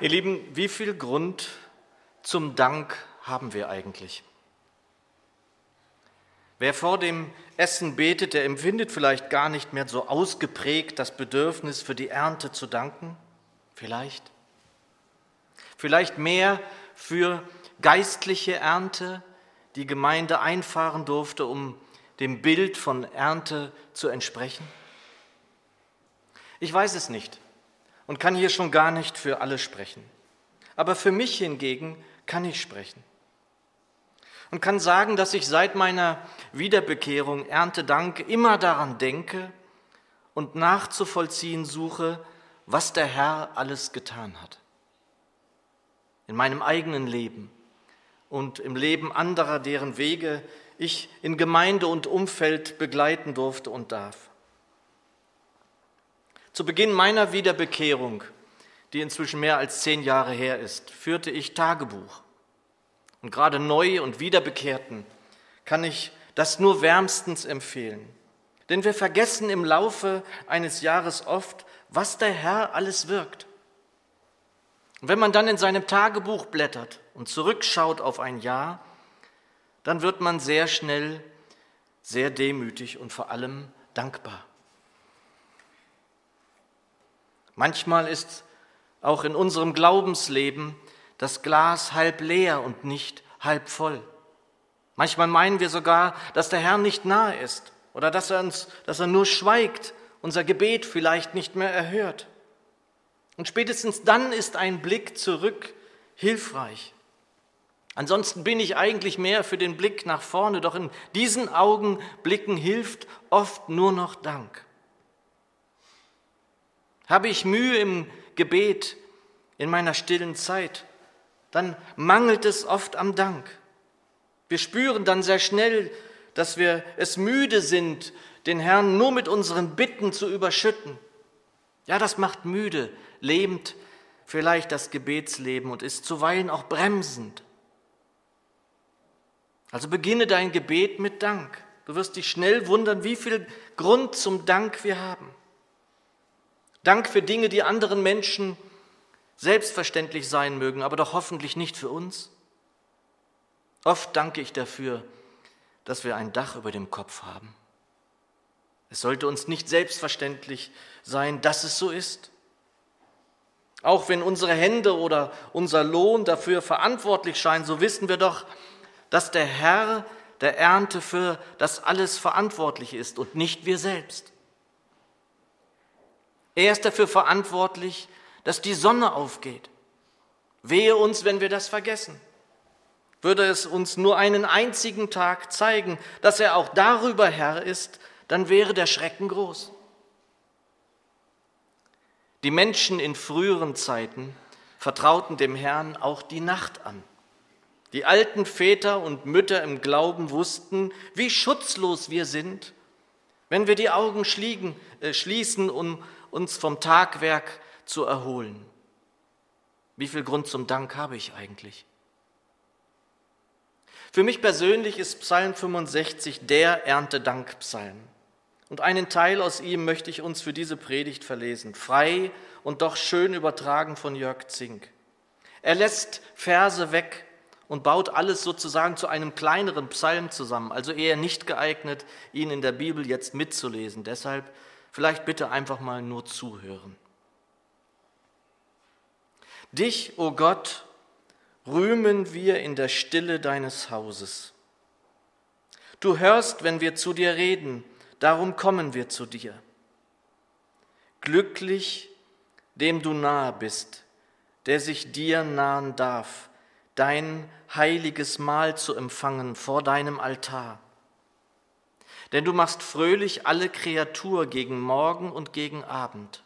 Ihr Lieben, wie viel Grund zum Dank haben wir eigentlich? Wer vor dem Essen betet, der empfindet vielleicht gar nicht mehr so ausgeprägt das Bedürfnis für die Ernte zu danken. Vielleicht. Vielleicht mehr für geistliche Ernte, die Gemeinde einfahren durfte, um dem Bild von Ernte zu entsprechen. Ich weiß es nicht und kann hier schon gar nicht für alle sprechen. Aber für mich hingegen kann ich sprechen und kann sagen, dass ich seit meiner Wiederbekehrung Erntedank immer daran denke und nachzuvollziehen suche, was der Herr alles getan hat. In meinem eigenen Leben und im Leben anderer, deren Wege ich in Gemeinde und Umfeld begleiten durfte und darf. Zu Beginn meiner Wiederbekehrung, die inzwischen mehr als zehn Jahre her ist, führte ich Tagebuch. Und gerade neu und Wiederbekehrten kann ich das nur wärmstens empfehlen. Denn wir vergessen im Laufe eines Jahres oft, was der Herr alles wirkt. Und wenn man dann in seinem Tagebuch blättert und zurückschaut auf ein Jahr, dann wird man sehr schnell sehr demütig und vor allem dankbar. Manchmal ist auch in unserem Glaubensleben das Glas halb leer und nicht halb voll. Manchmal meinen wir sogar, dass der Herr nicht nahe ist oder dass er, uns, dass er nur schweigt, unser Gebet vielleicht nicht mehr erhört. Und spätestens dann ist ein Blick zurück hilfreich. Ansonsten bin ich eigentlich mehr für den Blick nach vorne, doch in diesen Augenblicken hilft oft nur noch Dank. Habe ich Mühe im Gebet, in meiner stillen Zeit, dann mangelt es oft am Dank. Wir spüren dann sehr schnell, dass wir es müde sind, den Herrn nur mit unseren Bitten zu überschütten. Ja, das macht müde, lähmt vielleicht das Gebetsleben und ist zuweilen auch bremsend. Also beginne dein Gebet mit Dank. Du wirst dich schnell wundern, wie viel Grund zum Dank wir haben. Dank für Dinge, die anderen Menschen selbstverständlich sein mögen, aber doch hoffentlich nicht für uns. Oft danke ich dafür, dass wir ein Dach über dem Kopf haben. Es sollte uns nicht selbstverständlich sein, dass es so ist. Auch wenn unsere Hände oder unser Lohn dafür verantwortlich scheinen, so wissen wir doch, dass der Herr der Ernte für das alles verantwortlich ist und nicht wir selbst. Er ist dafür verantwortlich, dass die Sonne aufgeht. Wehe uns, wenn wir das vergessen. Würde es uns nur einen einzigen Tag zeigen, dass er auch darüber Herr ist, dann wäre der Schrecken groß. Die Menschen in früheren Zeiten vertrauten dem Herrn auch die Nacht an. Die alten Väter und Mütter im Glauben wussten, wie schutzlos wir sind, wenn wir die Augen schliegen, äh, schließen, um uns vom Tagwerk zu erholen. Wie viel Grund zum Dank habe ich eigentlich? Für mich persönlich ist Psalm 65 der Erntedankpsalm. Und einen Teil aus ihm möchte ich uns für diese Predigt verlesen, frei und doch schön übertragen von Jörg Zink. Er lässt Verse weg und baut alles sozusagen zu einem kleineren Psalm zusammen, also eher nicht geeignet, ihn in der Bibel jetzt mitzulesen. Deshalb Vielleicht bitte einfach mal nur zuhören. Dich, o oh Gott, rühmen wir in der Stille deines Hauses. Du hörst, wenn wir zu dir reden, darum kommen wir zu dir. Glücklich, dem du nahe bist, der sich dir nahen darf, dein heiliges Mahl zu empfangen vor deinem Altar denn du machst fröhlich alle Kreatur gegen Morgen und gegen Abend.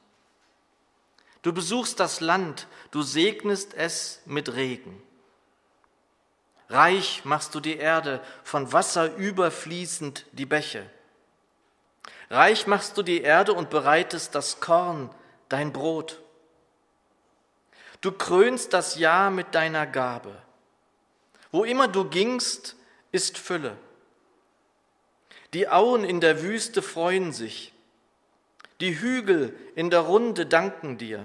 Du besuchst das Land, du segnest es mit Regen. Reich machst du die Erde, von Wasser überfließend die Bäche. Reich machst du die Erde und bereitest das Korn, dein Brot. Du krönst das Jahr mit deiner Gabe. Wo immer du gingst, ist Fülle. Die Auen in der Wüste freuen sich. Die Hügel in der Runde danken dir.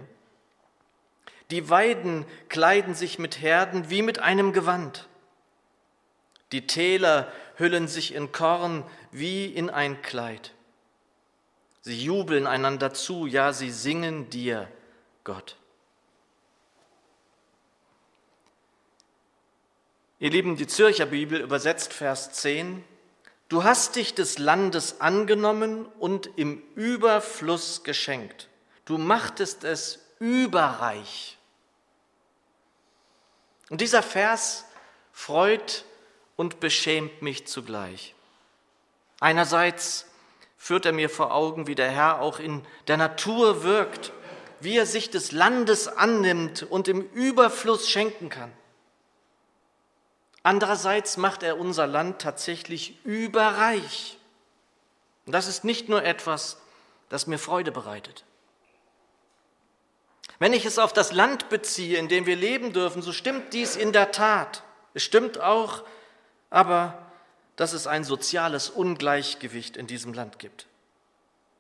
Die Weiden kleiden sich mit Herden wie mit einem Gewand. Die Täler hüllen sich in Korn wie in ein Kleid. Sie jubeln einander zu, ja, sie singen dir, Gott. Ihr Lieben, die Zürcher Bibel übersetzt Vers 10, Du hast dich des Landes angenommen und im Überfluss geschenkt. Du machtest es überreich. Und dieser Vers freut und beschämt mich zugleich. Einerseits führt er mir vor Augen, wie der Herr auch in der Natur wirkt, wie er sich des Landes annimmt und im Überfluss schenken kann. Andererseits macht er unser Land tatsächlich überreich. Und das ist nicht nur etwas, das mir Freude bereitet. Wenn ich es auf das Land beziehe, in dem wir leben dürfen, so stimmt dies in der Tat. Es stimmt auch, aber dass es ein soziales Ungleichgewicht in diesem Land gibt.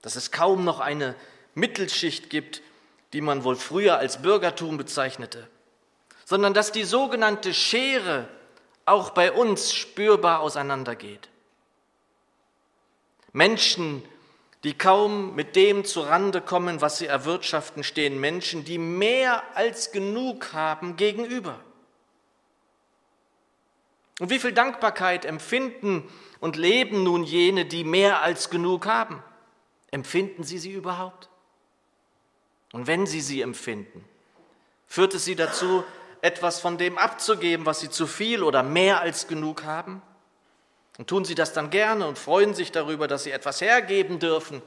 Dass es kaum noch eine Mittelschicht gibt, die man wohl früher als Bürgertum bezeichnete, sondern dass die sogenannte Schere auch bei uns spürbar auseinandergeht. Menschen, die kaum mit dem zurande kommen, was sie erwirtschaften, stehen Menschen, die mehr als genug haben, gegenüber. Und wie viel Dankbarkeit empfinden und leben nun jene, die mehr als genug haben? Empfinden sie sie überhaupt? Und wenn sie sie empfinden, führt es sie dazu, etwas von dem abzugeben, was sie zu viel oder mehr als genug haben? Und tun sie das dann gerne und freuen sich darüber, dass sie etwas hergeben dürfen,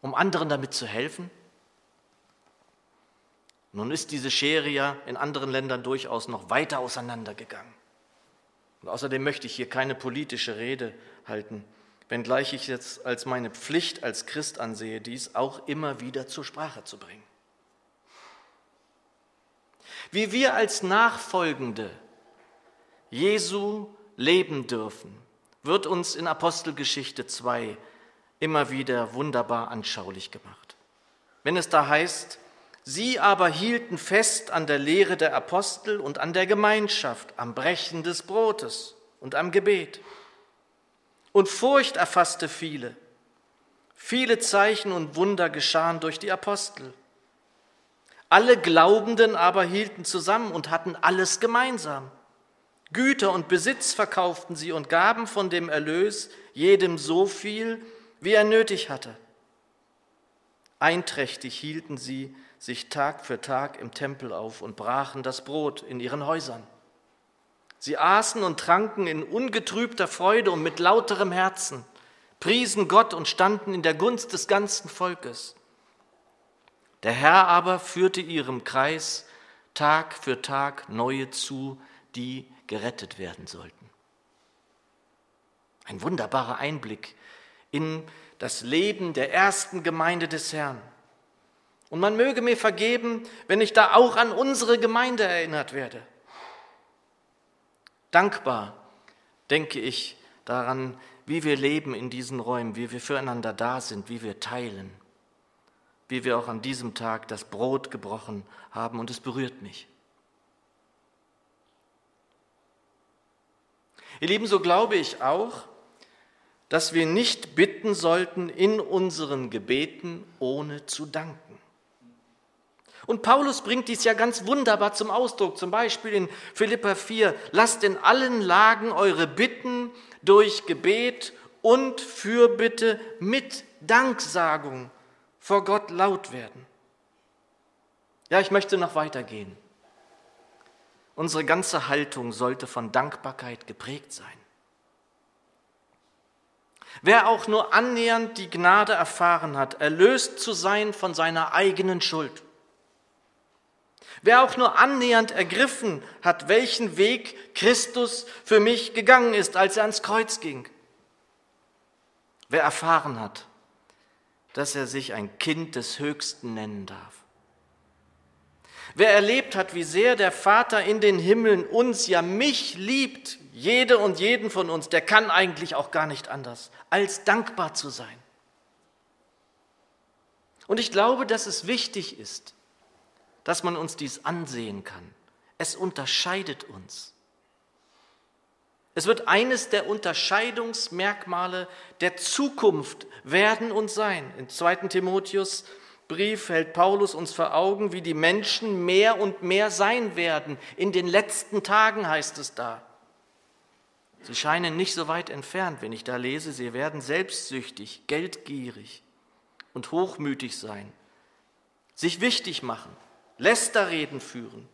um anderen damit zu helfen? Nun ist diese Schere ja in anderen Ländern durchaus noch weiter auseinandergegangen. Und außerdem möchte ich hier keine politische Rede halten, wenngleich ich jetzt als meine Pflicht als Christ ansehe, dies auch immer wieder zur Sprache zu bringen. Wie wir als Nachfolgende Jesu leben dürfen, wird uns in Apostelgeschichte 2 immer wieder wunderbar anschaulich gemacht. Wenn es da heißt, Sie aber hielten fest an der Lehre der Apostel und an der Gemeinschaft, am Brechen des Brotes und am Gebet. Und Furcht erfasste viele. Viele Zeichen und Wunder geschahen durch die Apostel. Alle Glaubenden aber hielten zusammen und hatten alles gemeinsam. Güter und Besitz verkauften sie und gaben von dem Erlös jedem so viel, wie er nötig hatte. Einträchtig hielten sie sich Tag für Tag im Tempel auf und brachen das Brot in ihren Häusern. Sie aßen und tranken in ungetrübter Freude und mit lauterem Herzen, priesen Gott und standen in der Gunst des ganzen Volkes. Der Herr aber führte ihrem Kreis Tag für Tag neue zu, die gerettet werden sollten. Ein wunderbarer Einblick in das Leben der ersten Gemeinde des Herrn. Und man möge mir vergeben, wenn ich da auch an unsere Gemeinde erinnert werde. Dankbar denke ich daran, wie wir leben in diesen Räumen, wie wir füreinander da sind, wie wir teilen, wie wir auch an diesem Tag das Brot gebrochen haben und es berührt mich. Ihr Lieben, so glaube ich auch, dass wir nicht bitten sollten in unseren Gebeten, ohne zu danken. Und Paulus bringt dies ja ganz wunderbar zum Ausdruck, zum Beispiel in Philippa 4, lasst in allen Lagen eure Bitten durch Gebet und Fürbitte mit Danksagung vor Gott laut werden. Ja, ich möchte noch weitergehen. Unsere ganze Haltung sollte von Dankbarkeit geprägt sein. Wer auch nur annähernd die Gnade erfahren hat, erlöst zu sein von seiner eigenen Schuld, Wer auch nur annähernd ergriffen hat, welchen Weg Christus für mich gegangen ist, als er ans Kreuz ging. Wer erfahren hat, dass er sich ein Kind des Höchsten nennen darf. Wer erlebt hat, wie sehr der Vater in den Himmeln uns, ja mich liebt, jede und jeden von uns, der kann eigentlich auch gar nicht anders, als dankbar zu sein. Und ich glaube, dass es wichtig ist, dass man uns dies ansehen kann. Es unterscheidet uns. Es wird eines der Unterscheidungsmerkmale der Zukunft werden und sein. Im 2. Timotheus Brief hält Paulus uns vor Augen, wie die Menschen mehr und mehr sein werden. In den letzten Tagen heißt es da. Sie scheinen nicht so weit entfernt, wenn ich da lese, sie werden selbstsüchtig, geldgierig und hochmütig sein, sich wichtig machen, Lästerreden führen,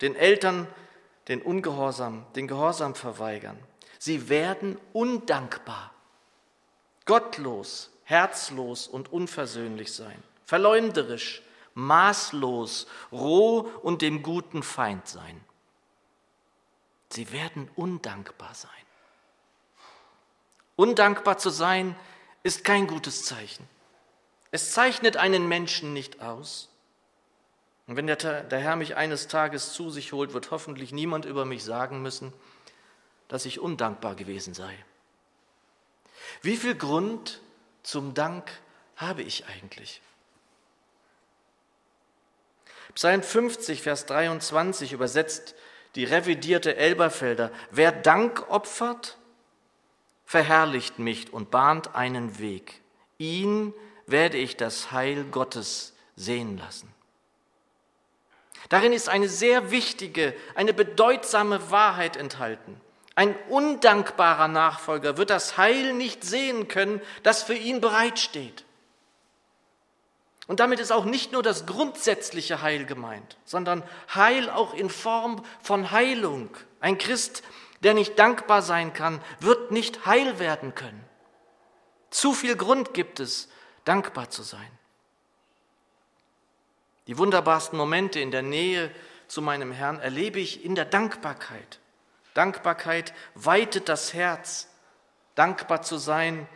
den Eltern den Ungehorsam, den Gehorsam verweigern. Sie werden undankbar, gottlos, herzlos und unversöhnlich sein, verleumderisch, maßlos, roh und dem guten Feind sein. Sie werden undankbar sein. Undankbar zu sein ist kein gutes Zeichen. Es zeichnet einen Menschen nicht aus. Und wenn der, der, Herr mich eines Tages zu sich holt, wird hoffentlich niemand über mich sagen müssen, dass ich undankbar gewesen sei. Wie viel Grund zum Dank habe ich eigentlich? Psalm 50, Vers 23 übersetzt die revidierte Elberfelder. Wer Dank opfert, verherrlicht mich und bahnt einen Weg. Ihn werde ich das Heil Gottes sehen lassen. Darin ist eine sehr wichtige, eine bedeutsame Wahrheit enthalten. Ein undankbarer Nachfolger wird das Heil nicht sehen können, das für ihn bereitsteht. Und damit ist auch nicht nur das grundsätzliche Heil gemeint, sondern Heil auch in Form von Heilung. Ein Christ, der nicht dankbar sein kann, wird nicht heil werden können. Zu viel Grund gibt es, dankbar zu sein. Die wunderbarsten Momente in der Nähe zu meinem Herrn erlebe ich in der Dankbarkeit. Dankbarkeit weitet das Herz. Dankbar zu sein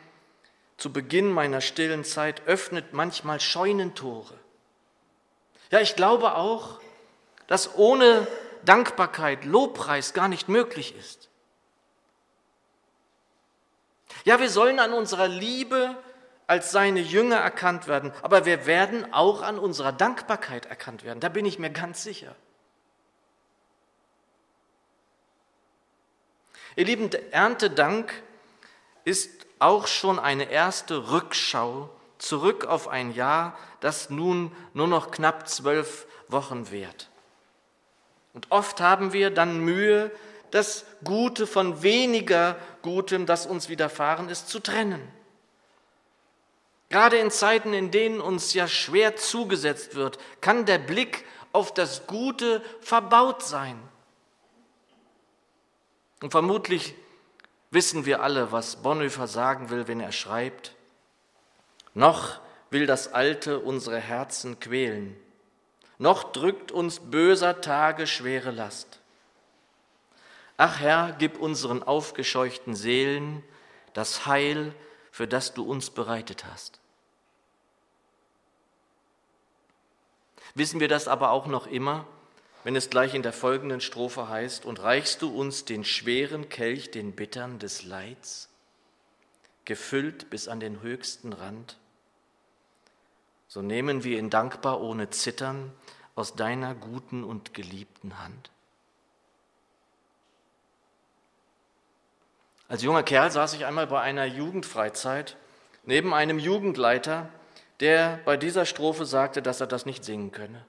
zu Beginn meiner stillen Zeit öffnet manchmal Scheunentore. Ja, ich glaube auch, dass ohne Dankbarkeit Lobpreis gar nicht möglich ist. Ja, wir sollen an unserer Liebe als seine Jünger erkannt werden, aber wir werden auch an unserer Dankbarkeit erkannt werden. Da bin ich mir ganz sicher. Ihr Lieben, Erntedank ist auch schon eine erste Rückschau zurück auf ein Jahr, das nun nur noch knapp zwölf Wochen währt. Und oft haben wir dann Mühe, das Gute von weniger Gutem, das uns widerfahren ist, zu trennen. Gerade in Zeiten, in denen uns ja schwer zugesetzt wird, kann der Blick auf das Gute verbaut sein. Und vermutlich wissen wir alle, was Bonhoeffer sagen will, wenn er schreibt, noch will das Alte unsere Herzen quälen, noch drückt uns böser Tage schwere Last. Ach Herr, gib unseren aufgescheuchten Seelen das Heil, für das du uns bereitet hast. Wissen wir das aber auch noch immer, wenn es gleich in der folgenden Strophe heißt, und reichst du uns den schweren Kelch, den bittern des Leids, gefüllt bis an den höchsten Rand, so nehmen wir ihn dankbar ohne Zittern aus deiner guten und geliebten Hand. Als junger Kerl saß ich einmal bei einer Jugendfreizeit neben einem Jugendleiter, der bei dieser Strophe sagte, dass er das nicht singen könne.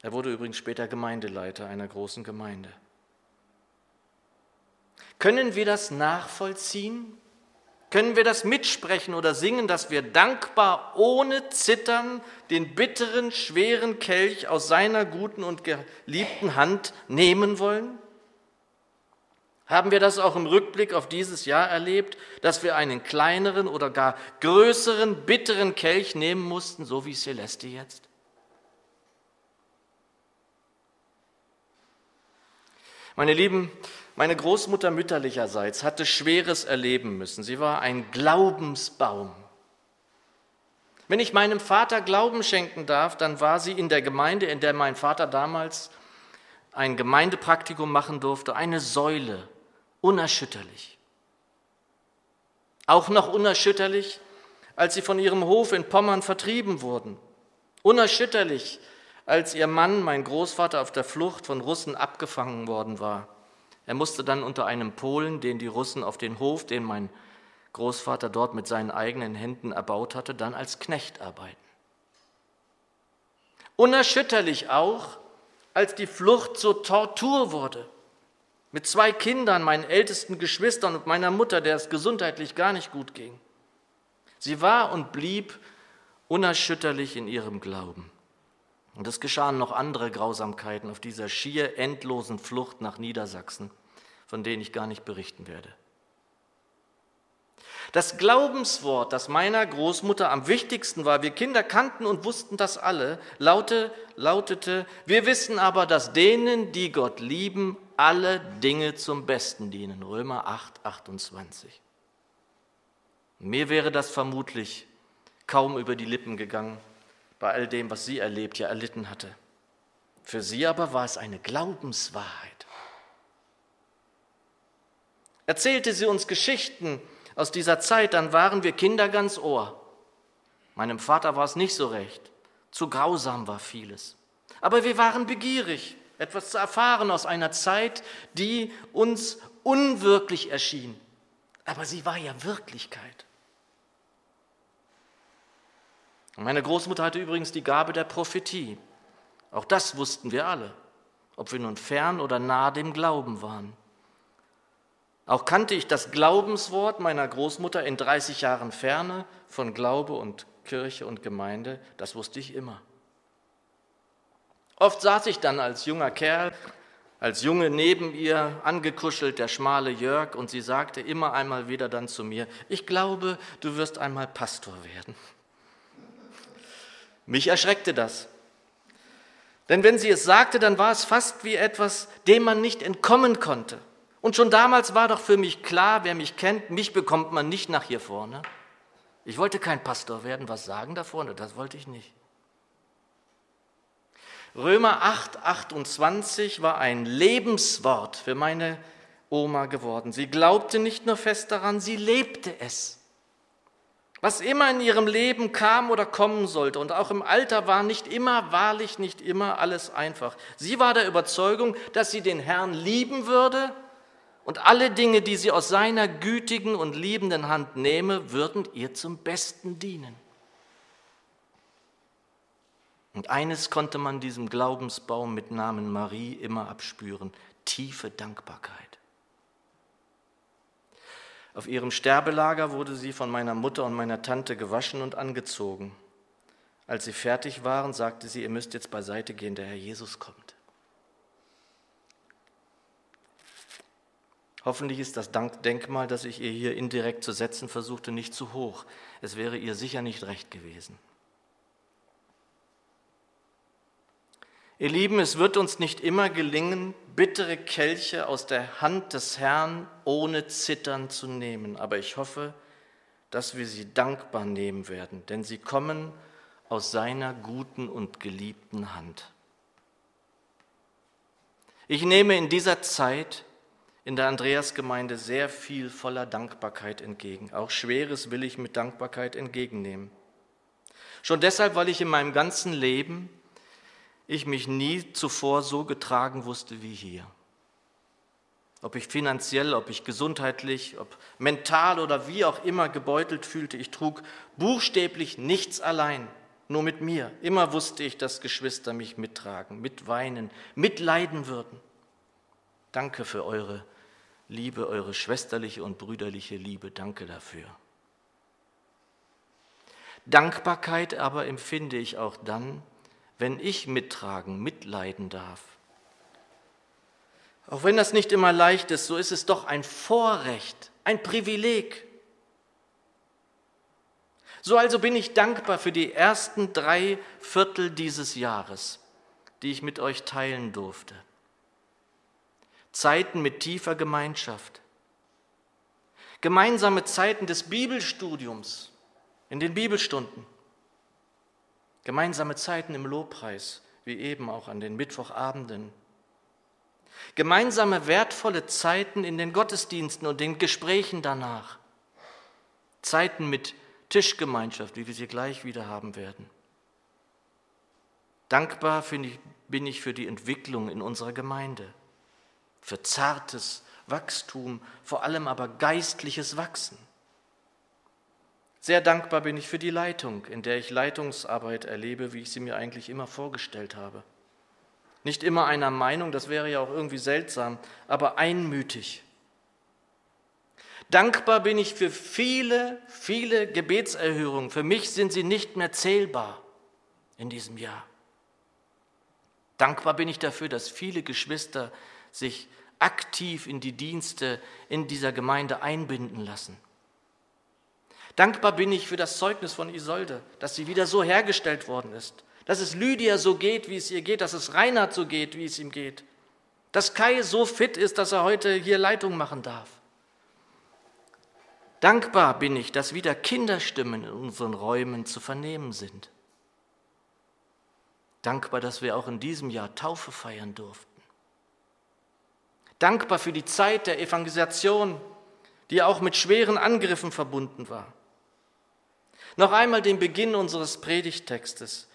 Er wurde übrigens später Gemeindeleiter einer großen Gemeinde. Können wir das nachvollziehen? Können wir das mitsprechen oder singen, dass wir dankbar ohne Zittern den bitteren, schweren Kelch aus seiner guten und geliebten Hand nehmen wollen? Haben wir das auch im Rückblick auf dieses Jahr erlebt, dass wir einen kleineren oder gar größeren, bitteren Kelch nehmen mussten, so wie Celeste jetzt? Meine Lieben, meine Großmutter mütterlicherseits hatte Schweres erleben müssen. Sie war ein Glaubensbaum. Wenn ich meinem Vater Glauben schenken darf, dann war sie in der Gemeinde, in der mein Vater damals ein Gemeindepraktikum machen durfte, eine Säule unerschütterlich. Auch noch unerschütterlich, als sie von ihrem Hof in Pommern vertrieben wurden. Unerschütterlich, als ihr Mann, mein Großvater, auf der Flucht von Russen abgefangen worden war. Er musste dann unter einem Polen, den die Russen auf den Hof, den mein Großvater dort mit seinen eigenen Händen erbaut hatte, dann als Knecht arbeiten. Unerschütterlich auch, als die Flucht zur Tortur wurde. Mit zwei Kindern, meinen ältesten Geschwistern und meiner Mutter, der es gesundheitlich gar nicht gut ging. Sie war und blieb unerschütterlich in ihrem Glauben. Und es geschahen noch andere Grausamkeiten auf dieser schier endlosen Flucht nach Niedersachsen, von denen ich gar nicht berichten werde. Das Glaubenswort, das meiner Großmutter am wichtigsten war, wir Kinder kannten und wussten das alle, laute, lautete, wir wissen aber, dass denen, die Gott lieben, alle Dinge zum Besten dienen. Römer 8, 28. Mir wäre das vermutlich kaum über die Lippen gegangen bei all dem, was sie erlebt, ja erlitten hatte. Für sie aber war es eine Glaubenswahrheit. Erzählte sie uns Geschichten aus dieser Zeit, dann waren wir Kinder ganz Ohr. Meinem Vater war es nicht so recht. Zu grausam war vieles. Aber wir waren begierig, etwas zu erfahren aus einer Zeit, die uns unwirklich erschien. Aber sie war ja Wirklichkeit. Meine Großmutter hatte übrigens die Gabe der Prophetie. Auch das wussten wir alle, ob wir nun fern oder nah dem Glauben waren. Auch kannte ich das Glaubenswort meiner Großmutter in 30 Jahren Ferne von Glaube und Kirche und Gemeinde, das wusste ich immer. Oft saß ich dann als junger Kerl, als Junge neben ihr, angekuschelt, der schmale Jörg, und sie sagte immer einmal wieder dann zu mir, ich glaube, du wirst einmal Pastor werden. Mich erschreckte das. Denn wenn sie es sagte, dann war es fast wie etwas, dem man nicht entkommen konnte. Und schon damals war doch für mich klar, wer mich kennt, mich bekommt man nicht nach hier vorne. Ich wollte kein Pastor werden, was sagen da vorne, das wollte ich nicht. Römer 8, 28 war ein Lebenswort für meine Oma geworden. Sie glaubte nicht nur fest daran, sie lebte es. Was immer in ihrem Leben kam oder kommen sollte und auch im Alter war nicht immer, wahrlich nicht immer alles einfach. Sie war der Überzeugung, dass sie den Herrn lieben würde und alle Dinge, die sie aus seiner gütigen und liebenden Hand nehme, würden ihr zum Besten dienen. Und eines konnte man diesem Glaubensbaum mit Namen Marie immer abspüren, tiefe Dankbarkeit. Auf ihrem Sterbelager wurde sie von meiner Mutter und meiner Tante gewaschen und angezogen. Als sie fertig waren, sagte sie, ihr müsst jetzt beiseite gehen, der Herr Jesus kommt. Hoffentlich ist das Denkmal, das ich ihr hier indirekt zu setzen versuchte, nicht zu hoch. Es wäre ihr sicher nicht recht gewesen. Ihr Lieben, es wird uns nicht immer gelingen, bittere Kelche aus der Hand des Herrn ohne Zittern zu nehmen, aber ich hoffe, dass wir sie dankbar nehmen werden, denn sie kommen aus seiner guten und geliebten Hand. Ich nehme in dieser Zeit in der Andreasgemeinde sehr viel voller Dankbarkeit entgegen. Auch Schweres will ich mit Dankbarkeit entgegennehmen. Schon deshalb, weil ich in meinem ganzen Leben ich mich nie zuvor so getragen wusste wie hier. Ob ich finanziell, ob ich gesundheitlich, ob mental oder wie auch immer gebeutelt fühlte, ich trug buchstäblich nichts allein, nur mit mir. Immer wusste ich, dass Geschwister mich mittragen, mitweinen, mitleiden würden. Danke für eure Liebe, eure schwesterliche und brüderliche Liebe. Danke dafür. Dankbarkeit aber empfinde ich auch dann, wenn ich mittragen, mitleiden darf. Auch wenn das nicht immer leicht ist, so ist es doch ein Vorrecht, ein Privileg. So also bin ich dankbar für die ersten drei Viertel dieses Jahres, die ich mit euch teilen durfte. Zeiten mit tiefer Gemeinschaft, gemeinsame Zeiten des Bibelstudiums in den Bibelstunden, gemeinsame Zeiten im Lobpreis, wie eben auch an den Mittwochabenden, gemeinsame wertvolle Zeiten in den Gottesdiensten und den Gesprächen danach, Zeiten mit Tischgemeinschaft, wie wir sie gleich wieder haben werden. Dankbar ich, bin ich für die Entwicklung in unserer Gemeinde, für zartes Wachstum, vor allem aber geistliches Wachsen. Sehr dankbar bin ich für die Leitung, in der ich Leitungsarbeit erlebe, wie ich sie mir eigentlich immer vorgestellt habe. Nicht immer einer Meinung, das wäre ja auch irgendwie seltsam, aber einmütig. Dankbar bin ich für viele, viele Gebetserhörungen. Für mich sind sie nicht mehr zählbar in diesem Jahr. Dankbar bin ich dafür, dass viele Geschwister sich aktiv in die Dienste in dieser Gemeinde einbinden lassen. Dankbar bin ich für das Zeugnis von Isolde, dass sie wieder so hergestellt worden ist, dass es Lydia so geht, wie es ihr geht, dass es Reinhard so geht, wie es ihm geht, dass Kai so fit ist, dass er heute hier Leitung machen darf. Dankbar bin ich, dass wieder Kinderstimmen in unseren Räumen zu vernehmen sind. Dankbar, dass wir auch in diesem Jahr Taufe feiern durften. Dankbar für die Zeit der Evangelisation, die auch mit schweren Angriffen verbunden war. Noch einmal den Beginn unseres Predigtextes.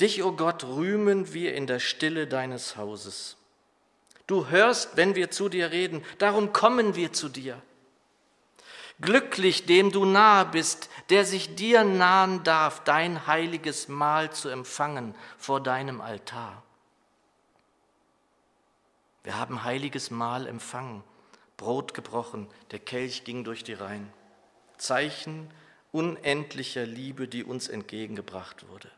Dich, o oh Gott, rühmen wir in der Stille deines Hauses. Du hörst, wenn wir zu dir reden, darum kommen wir zu dir. Glücklich, dem du nahe bist, der sich dir nahen darf, dein heiliges Mahl zu empfangen vor deinem Altar. Wir haben heiliges Mahl empfangen, Brot gebrochen, der Kelch ging durch die Reihen. Zeichen unendlicher Liebe, die uns entgegengebracht wurde.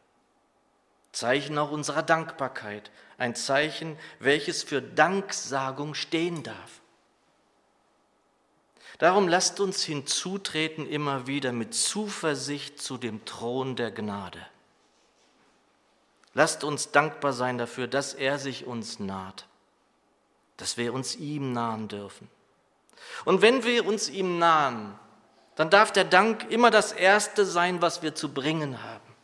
Zeichen auch unserer Dankbarkeit, ein Zeichen, welches für Danksagung stehen darf. Darum lasst uns hinzutreten immer wieder mit Zuversicht zu dem Thron der Gnade. Lasst uns dankbar sein dafür, dass er sich uns naht, dass wir uns ihm nahen dürfen. Und wenn wir uns ihm nahen, dann darf der Dank immer das Erste sein, was wir zu bringen haben.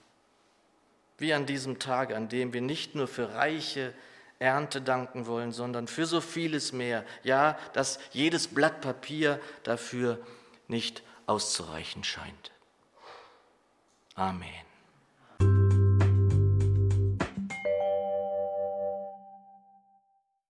Wie an diesem Tag, an dem wir nicht nur für reiche Ernte danken wollen, sondern für so vieles mehr. Ja, dass jedes Blatt Papier dafür nicht auszureichen scheint. Amen.